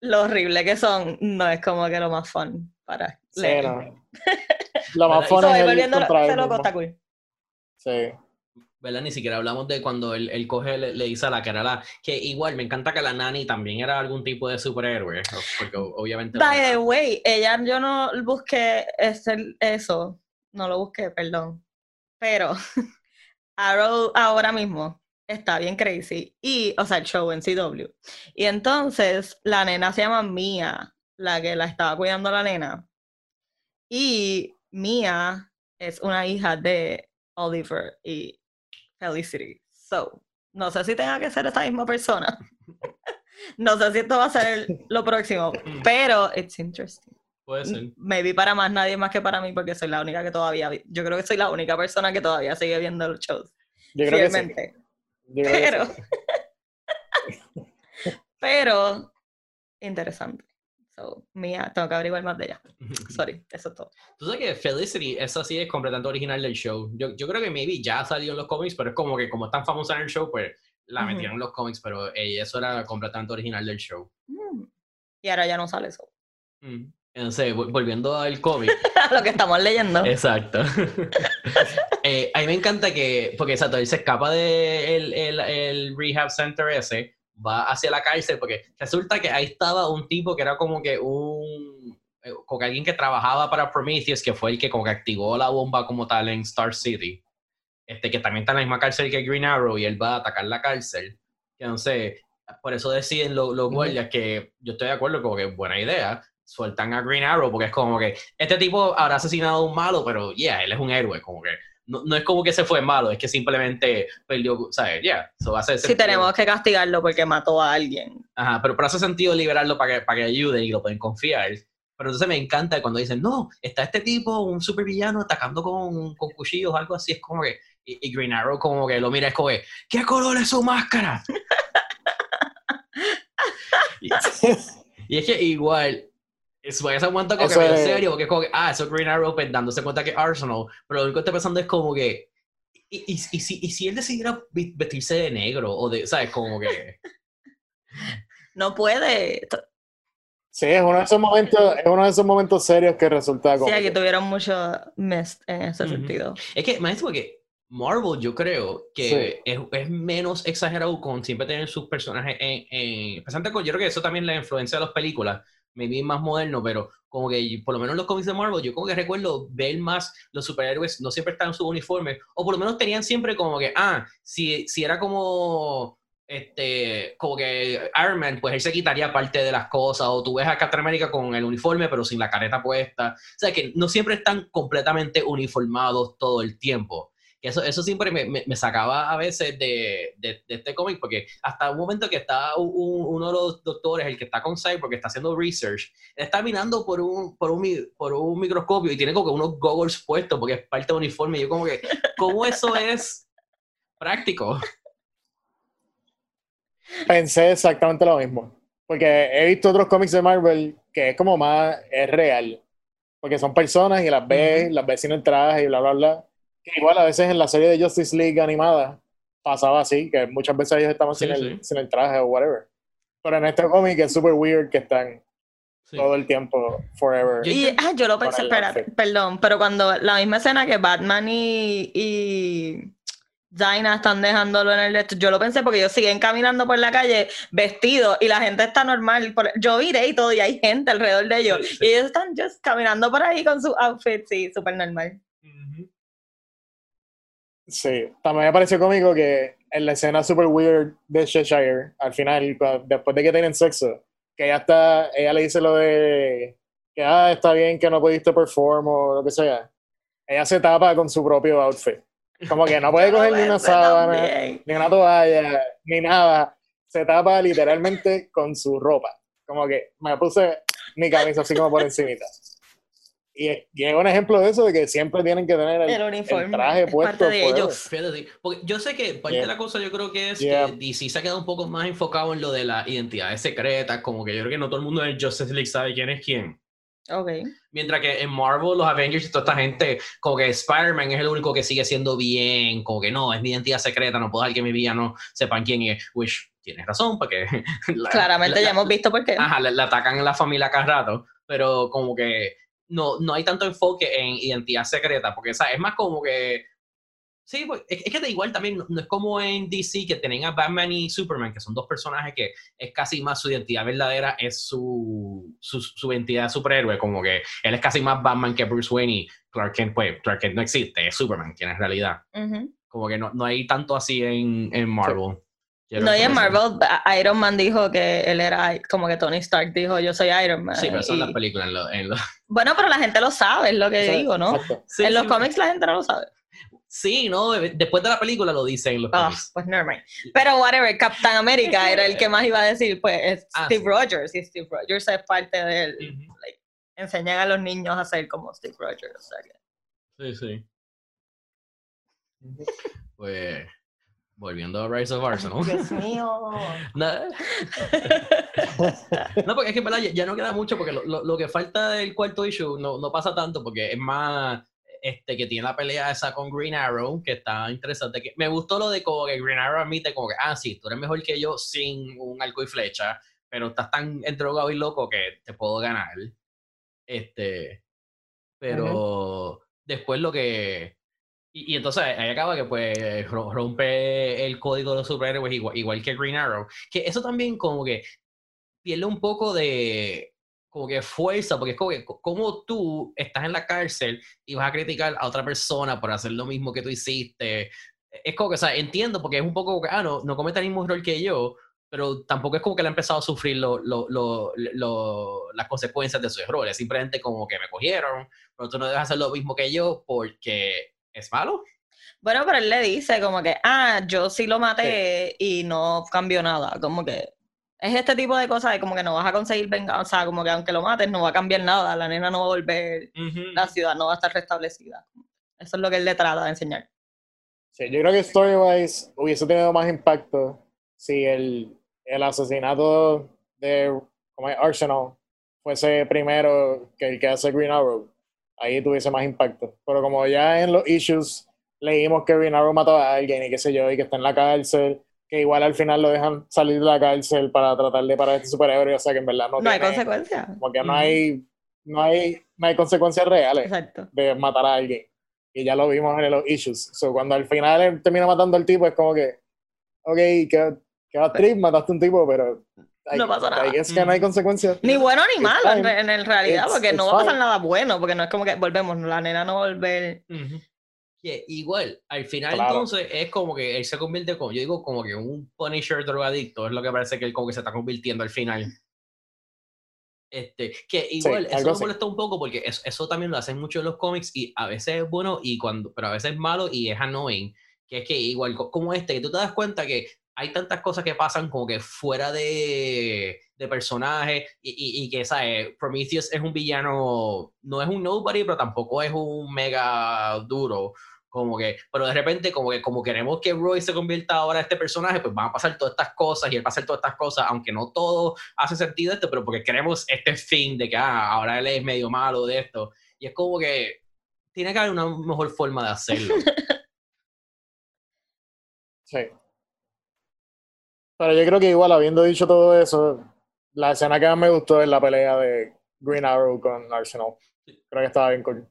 lo horrible que son, no es como que lo más fun para Sí, leer. no. Lo más fun es el ese loco está cool. Sí. ¿verdad? Ni siquiera hablamos de cuando él, él coge, le, le dice a la que era la... Que igual, me encanta que la nani también era algún tipo de superhéroe, porque obviamente... By the way, ella yo no busqué ese- eso, no lo busqué, perdón. Pero Arrow ahora mismo está bien crazy. Y, o sea, el show en CW. Y entonces la nena se llama Mia, la que la estaba cuidando la nena. Y Mia es una hija de Oliver y Felicity. So, no sé si tenga que ser esta misma persona. No sé si esto va a ser el- lo próximo, pero it's interesting. Puede ser. Maybe para más nadie más que para mí, porque soy la única que todavía, vi- yo creo que soy la única persona que todavía sigue viendo los shows. Yo creo que sí. fielmente. Yo creo que Pero, sí. pero, interesante. So, mía, tengo que averiguar más de ella. Sorry, eso es todo. Tú sabes que Felicity, esa sí es completamente original del show. Yo, yo creo que maybe ya salió en los cómics, pero es como que como es tan famosa en el show, pues la metieron en los cómics, pero eso era completamente original del show. Mm. Y ahora ya no sale eso. Mm. Entonces, vol- volviendo al cómic. Lo que estamos leyendo. Exacto. Eh, a mí me encanta que, porque exacto, él se escapa del el, el rehab center ese, va hacia la cárcel, porque resulta que ahí estaba un tipo que era como que un, eh, como que alguien que trabajaba para Prometheus, que fue el que como que activó la bomba como tal en Star City, este, que también está en la misma cárcel que Green Arrow y él va a atacar la cárcel. Entonces, por eso deciden lo- los Ujú. guardias que yo estoy de acuerdo, como que buena idea, sueltan a Green Arrow, porque es como que este tipo habrá asesinado a un malo, pero yeah, él es un héroe, como que no, no es como que se fue malo, es que simplemente perdió, ¿sabes? Yeah, eso hace sentido. tenemos que castigarlo porque mató a alguien. Ajá, pero, pero hace sentido liberarlo para que, para que ayude y lo pueden confiar. Pero entonces me encanta cuando dicen, no, está este tipo, un supervillano, atacando con, con cuchillos, algo así, es como que, y, y Green Arrow como que lo mira, es como que, ¿qué color es su máscara? y, y es que igual, es, ese momento como que Eso medio es- serio, porque es como que, ah, eso es Green Arrow pues, dándose cuenta que es Arsenal, pero lo único que estoy pensando es como que, y, y, y si, y si él decidiera vestirse de negro, o de, ¿sabes? Como que... No puede. Sí, es uno de esos momentos, es uno de esos momentos serios que resulta Sí, como. aquí tuvieron mucho mist en ese Ujú. sentido. Es que, más porque Marvel, yo creo que es, es menos exagerado con siempre tener sus personajes en, en- con, yo creo que eso también la influencia de las películas, maybe más moderno, pero como que por lo menos en los cómics de Marvel, yo como que recuerdo ver más los superhéroes, no siempre estaban en su uniforme, o por lo menos tenían siempre como que, ah, si, si era como, este, como que Iron Man, pues él se quitaría parte de las cosas, o tú ves a Captain America con el uniforme, pero sin la careta puesta, o sea, que no siempre están completamente uniformados todo el tiempo. Que eso, eso siempre me, me- me sacaba a veces de, de- de este cómic, porque hasta un momento que está un- un- uno de los doctores, el que está con Cyborg, que está haciendo research, está mirando por un, por un, por un microscopio y tiene como que unos goggles puestos porque es parte del uniforme. Y yo como que, ¿cómo eso es práctico? Pensé exactamente lo mismo. Porque he visto otros cómics de Marvel que es como más, es real. Porque son personas y las ves, las ves sin el traje y bla, bla, bla. Igual a veces en la serie de Justice League animada pasaba así, que muchas veces ellos estaban Sí, sin, sí. el, sin el traje o whatever. Pero en este cómic es super weird que están Sí. todo el tiempo, forever. Yo- Y ah, yo lo pensé, espera, perdón, pero cuando la misma escena que Batman y, y Dinah están dejándolo en el de esto, yo lo pensé porque ellos siguen caminando por la calle vestidos y la gente está normal. por- yo viré y todo y hay gente alrededor de ellos Sí, sí. y ellos están just caminando por ahí con sus outfits, sí, súper normal. Sí, también me pareció cómico que en la escena super weird de Cheshire, al final, después de que tienen sexo, que ella está, ella le dice lo de que ah, está bien que no pudiste perform o lo que sea. Ella se tapa con su propio outfit. Como que no puede coger ni una sábana, ni una toalla, ni nada. Se tapa literalmente con su ropa. Como que me puse mi camisa así como por encimita. Y, y es un ejemplo de eso, de que siempre tienen que tener el, El uniforme el traje es puesto. parte de forever. ellos. Porque yo sé que parte Yeah. de la cosa yo creo que es Yeah. que DC se ha quedado un poco más enfocado en lo de las identidades secretas, como que yo creo que no todo el mundo en Justice League sabe quién es quién. Ok. Mientras que en Marvel, los Avengers y toda esta gente, como que Spider-Man es el único que sigue siendo bien, como que no, es mi identidad secreta, no puedo dejar que mi villano sepan quién es. Which tienes razón, porque. la- Claramente la- ya hemos visto por qué. Ajá, le, le atacan a la familia cada rato, pero como que no, no hay tanto enfoque en identidad secreta, porque es más como que. Sí, pues, es, es que da igual también, no, no es como en DC que tienen a Batman y Superman, que son dos personajes que es casi más su identidad verdadera, es su, su, su identidad de superhéroe, como que él es casi más Batman que Bruce Wayne y Clark Kent, pues Clark Kent no existe, es Superman quien es realidad. Como que no, no hay tanto así en, en Marvel. Quiero No, y en. Marvel, Iron Man dijo que él era, como que Tony Stark dijo, yo soy Iron Man. Sí, pero son y- las películas. En lo- en lo- Bueno, pero la gente lo sabe, es lo que O sea, digo, ¿no? Sí, en los sí, cómics la gente no lo sabe. Sí, no, después de la película lo dicen los Ah, pues nevermind. Pero whatever, Captain America era el que más iba a decir, pues es Ah, Steve sí. Rogers, y Steve Rogers es parte de él. Ujú. like, enseñan a los niños a ser como Steve Rogers. o sea que- Sí, sí. Pues, volviendo a Rise of Arsenal. Dios mío. No, no, porque es que en verdad ya, no queda mucho, porque lo, lo- lo que falta del cuarto issue no, no pasa tanto, porque es más este que tiene la pelea esa con Green Arrow, que está interesante. Que, me gustó lo de como que Green Arrow admite como que, ah, sí, tú eres mejor que yo sin un arco y flecha, pero estás tan endrogado y loco que te puedo ganar. Este, pero después lo que... Y, y entonces ahí acaba que pues ro- rompe el código de los superhéroes igual, igual que Green Arrow. Que eso también como que pierde un poco de como que fuerza, porque es como que co- como tú estás en la cárcel y vas a criticar a otra persona por hacer lo mismo que tú hiciste. Es como que, o sea, entiendo, porque es un poco, que, ah, no, no comete el mismo error que yo, pero tampoco es como que le ha empezado a sufrir lo- lo- lo- las consecuencias de sus errores. Simplemente como que me cogieron, pero tú no debes hacer lo mismo que yo porque es malo. Bueno, pero él le dice como que, ah, yo sí lo maté y no cambió nada. Como que es este tipo de cosas de como que no vas a conseguir venganza, o sea, como que aunque lo mates no va a cambiar nada, la nena no va a volver, la ciudad no va a estar restablecida. Eso es lo que él le trata de enseñar. Sí, yo creo que story-wise hubiese tenido más impacto si el, el asesinato de como es, Arsenal fuese primero que el que hace Green Arrow. Ahí tuviese más impacto. Pero como ya en los issues leímos que Arrow mató a alguien y qué sé yo, y que está en la cárcel, que igual al final lo dejan salir de la cárcel para tratar de parar a este superhéroe, o sea que en verdad no, No hay tiene- consecuencias. Porque no hay, no hay, no hay consecuencias reales Exacto. de matar a alguien. Y ya lo vimos en los issues. So, cuando al final él termina matando al tipo, es como que, ok, que, que va trip, mataste a un tipo, pero. No pasa nada. Es que no hay consecuencias. Ni bueno ni malo en, en el realidad, It's- porque no it's va a pasar nada bueno, porque no es como que volvemos, la nena no va a volver. Que igual, al final Claro. entonces es como que él se convierte como, yo digo como que un Punisher drogadicto, es lo que parece que él como que se está convirtiendo al final. Este, que igual, eso algo me molesta un poco porque eso, eso también lo hacen mucho en los cómics y a veces es bueno y cuando, pero a veces es malo y es annoying. Que es que igual co- como este, que tú te das cuenta que hay tantas cosas que pasan como que fuera de, de personaje y, y, y que, ¿sabes? Prometheus es un villano, no es un nobody, pero tampoco es un mega duro. Como que, pero de repente, como que como queremos que Roy se convierta ahora en este personaje, pues van a pasar todas estas cosas y él va a hacer todas estas cosas, aunque no todo hace sentido esto, pero porque queremos este fin de que ah, ahora él es medio malo de esto. Y es como que tiene que haber una mejor forma de hacerlo. Sí. Pero yo creo que igual, habiendo dicho todo eso, la escena que más me gustó es la pelea de Green Arrow con Arsenal. Creo que estaba bien cool.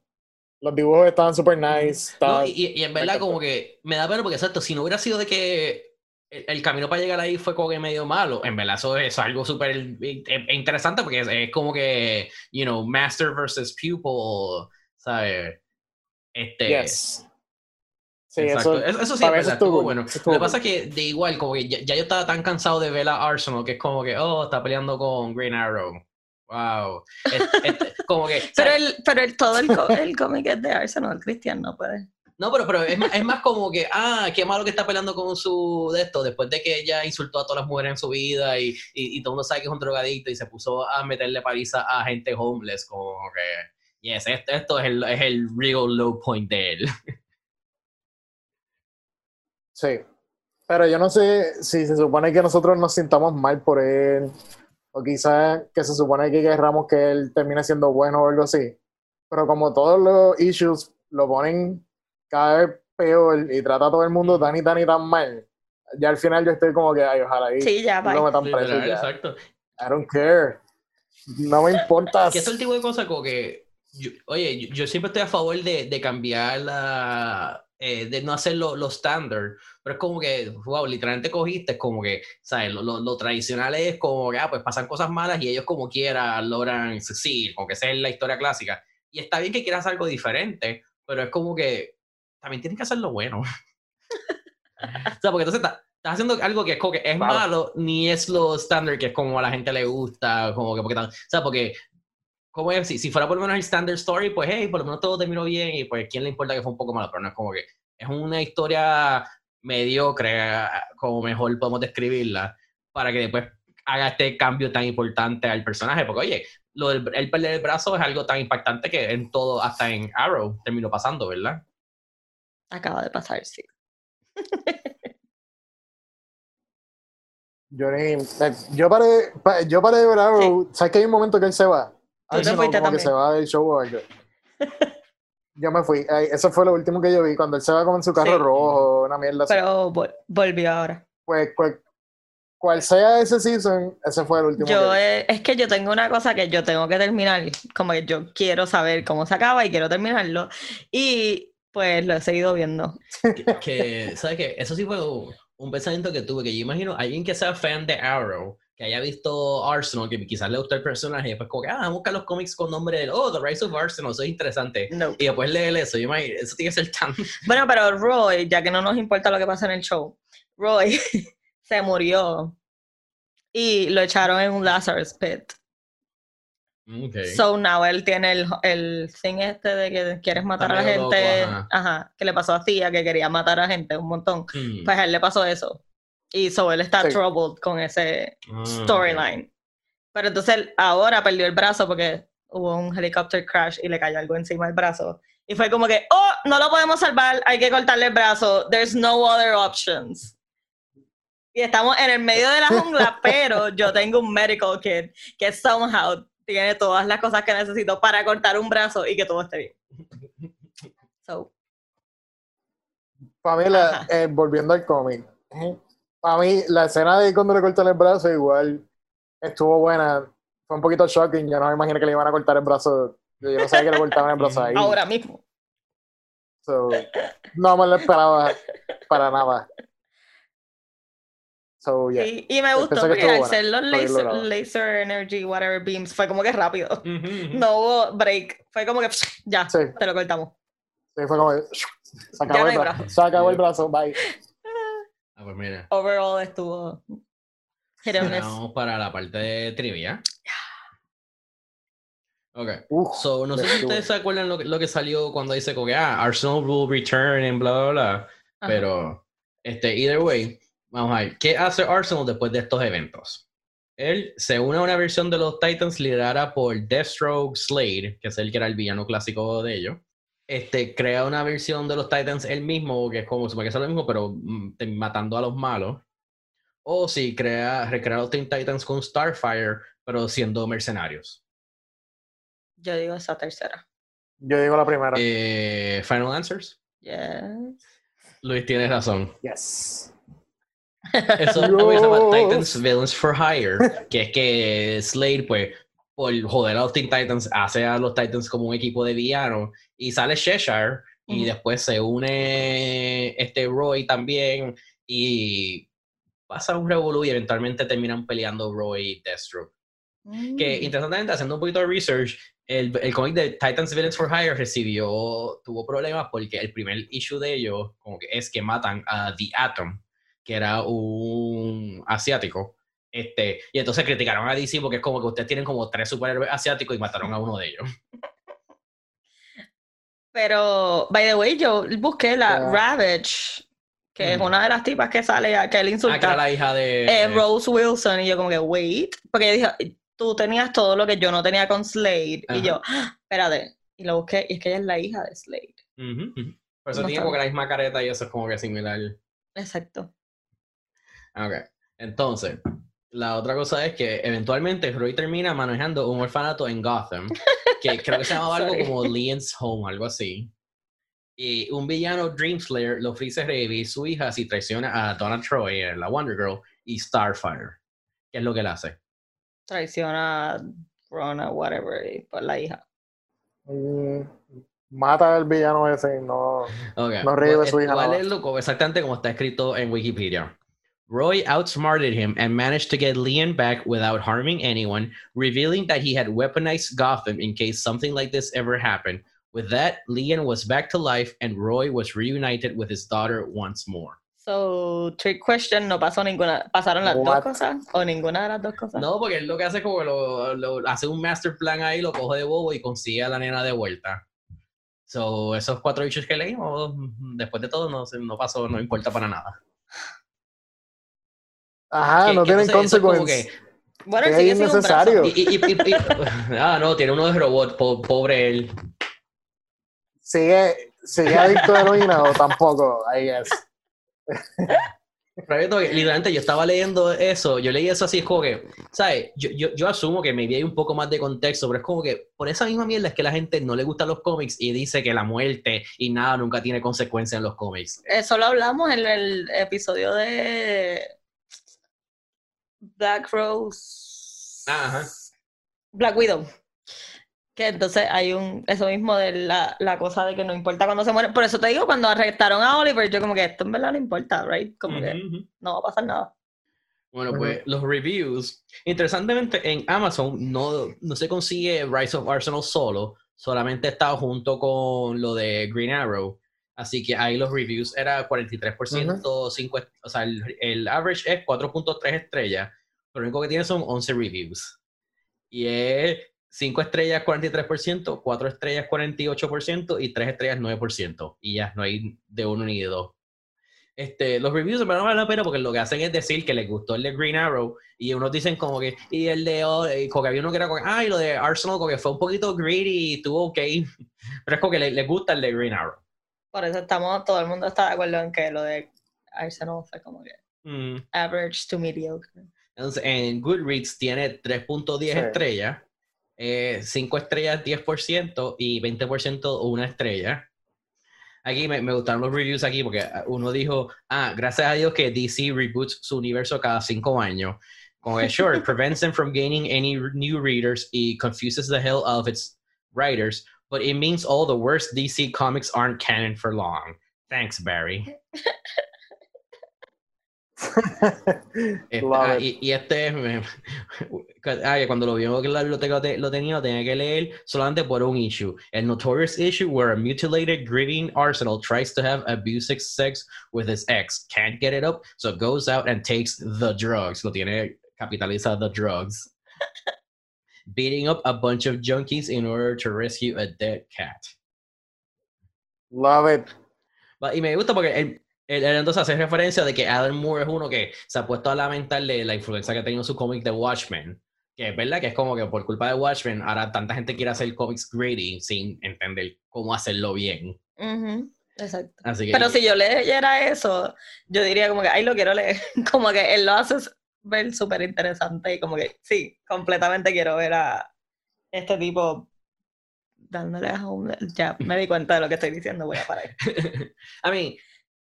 Los dibujos estaban super nice. No, estaba- y, y en verdad, como que me da pena porque, exacto, si no hubiera sido de que el, el camino para llegar ahí fue como que medio malo, en verdad, eso es algo súper in- in- interesante porque es, es como que, you know, master versus pupil, ¿sabes? Este. Yes. Sí, exacto. eso, Eso, sí, es verdad, estuvo bueno. Lo que pasa es que, de igual, como que ya, ya yo estaba tan cansado de ver a Arsenal que es como que, oh, está peleando con Green Arrow. Wow. Es- es- como que. Pero, el, pero el, todo el, el cómic es de Arsenal, Cristian no puede. No, pero, pero es, más- es más como que, ah, qué malo que está peleando con su de esto, después de que ella insultó a todas las mujeres en su vida y, y, y todo el mundo sabe que es un drogadicto y se puso a meterle paliza a gente homeless, como que, yes, esto, esto es, el, es el real low point de él. Sí. Pero yo no sé si se supone que nosotros nos sintamos mal por él, o quizás que se supone que querramos que él termine siendo bueno o algo así. Pero como todos los issues lo ponen cada vez peor y trata a todo el mundo tan y tan y tan mal, ya al final yo estoy como que, ay, ojalá y Sí, ya, no bye. lo metan preso Literal, ya. exacto. I don't care. No me importa. Que es el tipo de cosas como que, yo- oye, yo, yo siempre estoy a favor de, de cambiar la, eh, de no hacer lo, lo estándar, pero es como que, wow, literalmente cogiste, es como que, ¿sabes? Lo, lo, lo tradicional es como que, ah, pues pasan cosas malas y ellos como quiera logran succeed, como que esa es la historia clásica. Y está bien que quieras algo diferente, pero es como que también tienes que hacerlo bueno. o sea, porque entonces está- estás haciendo algo que es como que es Claro. malo, ni es lo estándar que es como a la gente le gusta, como que porque o sea, porque como es, si, si fuera por lo menos el standard story, pues hey, por lo menos todo terminó bien y pues quién le importa que fue un poco malo, pero no es como que es una historia mediocre, como mejor podemos describirla, para que después haga este cambio tan importante al personaje. Porque, oye, lo del, el perder el brazo es algo tan impactante que en todo, hasta en Arrow, terminó pasando, ¿verdad? Acaba de pasar, sí. Yo, eh, yo paré, pa- yo paré de ver Arrow. ¿Sabes que hay un momento que él se va? Te no, como que se va del show o algo. Yo me fui. Ay, Eso fue lo último que yo vi. Cuando él se va con su carro Sí. rojo, una mierda así. Pero vol- volvió ahora. Pues, pues, cual sea ese season, ese fue el último Yo que vi. eh, es que yo tengo una cosa que yo tengo que terminar, como que yo quiero saber cómo se acaba y quiero terminarlo. Y pues lo he seguido viendo. que, que, ¿sabes qué? Eso sí fue un, un pensamiento que tuve, que yo imagino alguien que sea fan de Arrow, que haya visto Arsenal, que quizás le gusta el personaje, y después como que, ah, vamos a buscar los cómics con nombre de, oh, The Rise of Arsenal, eso es interesante. No. Y después leer eso, yo imagino, eso tiene que ser tan... Bueno, pero Roy, ya que no nos importa lo que pasa en el show, Roy se murió y lo echaron en un Lazarus Pit. Okay. So now él tiene el, el thing este de que quieres matar a la gente. loco, ajá. ajá. que le pasó a Tia, que quería matar a gente un montón. Mm. Pues a él le pasó eso. Y so él está Sí. troubled con ese Ah, storyline. Pero entonces él ahora perdió el brazo porque hubo un helicopter crash y le cayó algo encima del brazo. Y fue como que, oh, no lo podemos salvar, hay que cortarle el brazo. There's no other options. Y estamos en el medio de la jungla, pero yo tengo un medical kit que somehow tiene todas las cosas que necesito para cortar un brazo y que todo esté bien. So, Para mí, la- Ajá. eh, volviendo al cómic, para mí, la escena de cuando le cortan el brazo, igual estuvo buena. Fue un poquito shocking. Yo no me imaginé que le iban a cortar el brazo. Yo no sabía que le cortaban el brazo ahí. ahora mismo. So, no me lo esperaba para nada. So, yeah. Y, y me gustó que porque al ser los laser, energy, whatever beams, fue como que rápido. No hubo break. Fue como que ya, Sí. te lo cortamos. Sí, fue como. Se Ya acabó, el brazo. brazo. Se acabó el brazo. Bye. Ah, pues mira. Overall estuvo. Vamos para la parte de trivia. Ok. Uf, So, no sé si estuvo. ustedes se acuerdan lo que, lo que salió cuando dice como que, ah, Arsenal will return and bla, bla, bla. Ajá. Pero, este, either way, vamos a ver, ¿qué hace Arsenal después de estos eventos? Él se une a una versión de los Titans liderada por Deathstroke Slade, que es el que era el villano clásico de ellos. Este, crea una versión de los Titans él mismo, que es como, supone que es lo mismo, pero mm, matando a los malos. O si crea, recrea los Teen Titans con Starfire, pero siendo mercenarios. Yo digo esa tercera. Yo digo la primera. Eh, Final Answers. Yes. Luis, tienes razón. Yes. Eso es lo que se llama. Titans Villains for Hire, que es que Slade, pues, por joder a los Teen Titans, hace a los Titans como un equipo de villanos y sale Cheshire y después se une este Roy también y pasa un revolú y eventualmente terminan peleando Roy y Deathstroke. Que Mm. interesantemente, haciendo un poquito de research, el, el cómic de Titans Villains for Hire recibió, tuvo problemas porque el primer issue de ellos como que es que matan a The Atom, que era un asiático. Este, y entonces criticaron a DC porque es como que ustedes tienen como tres superhéroes asiáticos y mataron a uno de ellos. Pero, by the way, yo busqué la. Ravage, que es una de las tipas que sale, a- que él Ah, insulta. la hija de... eh, Rose Wilson, y yo como que, wait, porque yo dije, tú tenías todo lo que yo no tenía con Slade, y yo, "Ah, espérate, y lo busqué, y es que ella es la hija de Slade. Ujú. Por eso No tiene como que la misma careta y eso es como que similar. Exacto. Ok, entonces, la otra cosa es que eventualmente Roy termina manejando un orfanato en Gotham, que creo que se llamaba algo como Leon's Home, algo así. Y un villano, Dreamslayer, le ofrece revivir su hija si traiciona a Donna Troy, la Wonder Girl, y Starfire. ¿Qué es lo que él hace? Traiciona a Rona, whatever, y por la hija. Mm, mata al villano ese y no. Okay. No revive pues, su hija a exactamente como está escrito en Wikipedia. Roy outsmarted him and managed to get Leon back without harming anyone, revealing that he had weaponized Gotham in case something like this ever happened. With that, Leon was back to life and Roy was reunited with his daughter once more. So, trick question, no pasó ninguna, ¿pasaron las What? dos cosas? ¿O ninguna de las dos cosas? No, porque él lo que hace es como lo, lo- hace un master plan ahí, lo coge de bobo y consigue a la nena de vuelta. So, esos cuatro issues que leímos, después de todo, no, no pasó, no importa para nada. Ajá, no tienen consecuencias. Bueno, es innecesario. ah, no, tiene uno de robot, pobre él. Sigue, sigue adicto a heroína o tampoco, I guess. literalmente yo estaba leyendo eso, yo leí eso así, es como que, ¿sabes? Yo, yo, yo asumo que me vi un poco más de contexto, pero es como que por esa misma mierda es que la gente no le gustan los cómics y dice que la muerte y nada nunca tiene consecuencia en los cómics. Eso lo hablamos en el episodio de Black Rose. Ajá. Black Widow. Que entonces hay un, eso mismo de la, la, cosa de que no importa cuando se muere. Por eso te digo, cuando arrestaron a Oliver, yo como que esto en verdad no importa, right? Como que no va a pasar nada. Bueno, pues los reviews. Interesantemente, en Amazon no, no se consigue Rise of Arsenal solo, solamente está junto con lo de Green Arrow. Así que ahí los reviews era 43%, 5, o sea, el, el average es 4.3 estrellas, pero lo único que tiene son 11 reviews. Y es 5 estrellas 43%, 4 estrellas 48% y 3 estrellas 9%. Y ya, no hay de uno ni de dos. Este, los reviews me valen la pena porque lo que hacen es decir que les gustó el de Green Arrow y unos dicen como que, y el de, oh, como que había uno que era como, ay, lo de Arsenal como que fue un poquito greedy y estuvo ok, pero es como que les, gusta el de Green Arrow. Por eso estamos, todo el mundo está de acuerdo en que lo de Arsenal fue como que mm. average to mediocre. Entonces, en Goodreads tiene 3.10 estrellas 5 eh, estrellas 10% y 20% una estrella. Aquí me, me, gustaron los reviews aquí porque uno dijo, ah, gracias a Dios que DC reboots su universo cada 5 años. Como que, sure, it prevents them from gaining any new readers y confuses the hell out of its writers, but it means all the worst DC comics aren't canon for long. Thanks, Barry. Este, ah, y, este ah, cuando lo vio que la biblioteca lo tenía, lo tenía que leer solamente por un issue. El notorious issue where a mutilated, grieving Arsenal tries to have abusive sex with his ex, can't get it up, so goes out and takes the drugs. Lo tiene capitaliza the drugs. Beating up a bunch of junkies in order to rescue a dead cat. Love it. y me gusta porque él, entonces hace referencia de que Alan Moore es uno que se ha puesto a lamentar de la influencia que ha tenido su cómic de Watchmen. Que es verdad que es como que por culpa de Watchmen, ahora tanta gente quiere hacer cómics greedy sin entender cómo hacerlo bien. Exacto. Pero si yo leyera eso, yo diría como que, ay, lo quiero leer. Como que él lo hace ver súper interesante y como que, sí, completamente quiero ver a este tipo dándole a un... Ya me di cuenta de lo que estoy diciendo, voy a parar. a mí,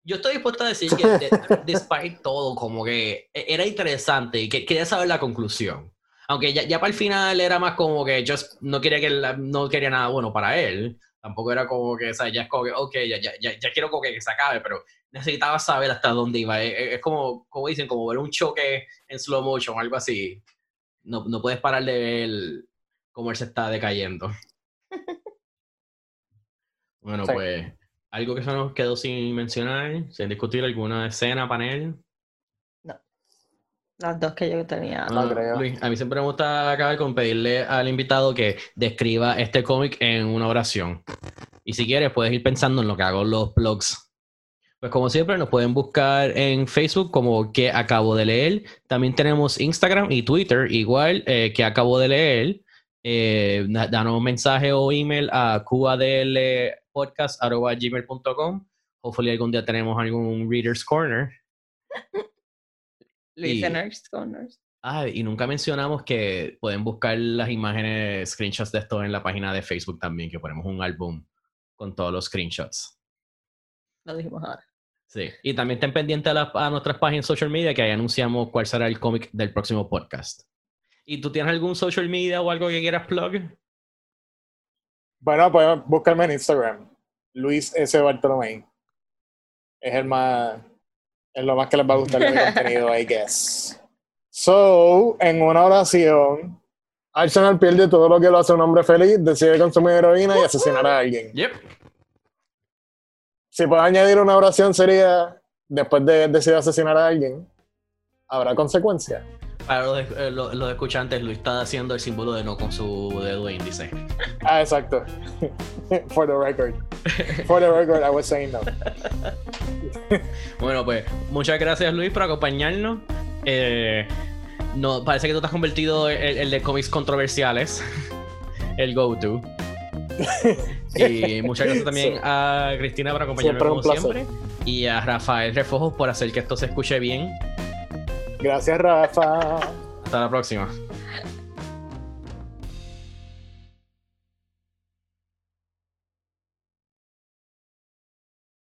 yo estoy dispuesto a decir que, despite todo, como que e-, era interesante y que quería saber la conclusión. Aunque ya, ya para el final era más como que yo no quería, que no quería nada bueno para él. Tampoco era como que, o sea, ya es como que, ok, ya, ya, ya, quiero como que, se acabe, pero necesitaba saber hasta dónde iba. Es, como, como dicen, como ver un choque en slow motion o algo así. No, no puedes parar de ver cómo él se está decayendo. Bueno, pues ¿Algo que se nos quedó sin mencionar? ¿Sin discutir alguna escena, panel? No. Las dos que yo tenía. Ah, a mí siempre me gusta acabar con pedirle al invitado que describa este cómic en una oración. Y si quieres, puedes ir pensando en lo que hago en los blogs. Pues como siempre, nos pueden buscar en Facebook como que acabo de leer. También tenemos Instagram y Twitter, igual eh, que acabo de leer. Eh, danos un mensaje o email a QADL podcast.gmail.com. Hopefully algún día tenemos algún Reader's Corner. Listener's Corner. Ah, y nunca mencionamos que pueden buscar las imágenes, screenshots de esto en la página de Facebook también, que ponemos un álbum con todos los screenshots. Lo dijimos ahora. Sí, y también estén pendientes a, a nuestras páginas social media que ahí anunciamos cuál será el cómic del próximo podcast. ¿Y tú tienes algún social media o algo que quieras plug? Bueno, pueden buscarme en Instagram. Luis S. Bartolomé. Es el más. Es lo más que les va a gustar de mi contenido, I guess. So, en una oración, Arsenal pierde todo lo que lo hace un hombre feliz, decide consumir heroína y asesinar a alguien. Yep. Si puedo añadir una oración sería, después de decidir asesinar a alguien, ¿habrá consecuencias? Para los, eh, los- los escuchantes, Luis está haciendo el símbolo de no con su dedo índice. Ah, exacto. For the record. For the record, I was saying no. Bueno, pues muchas gracias Luis por acompañarnos. Eh, no, parece que tú te has convertido en el, el de cómics controversiales, el go-to. Y muchas gracias también Sí. a Cristina por acompañarnos Siempre como siempre. Y a Rafael Refojos por hacer que esto se escuche bien. Gracias, Rafa. Hasta la próxima.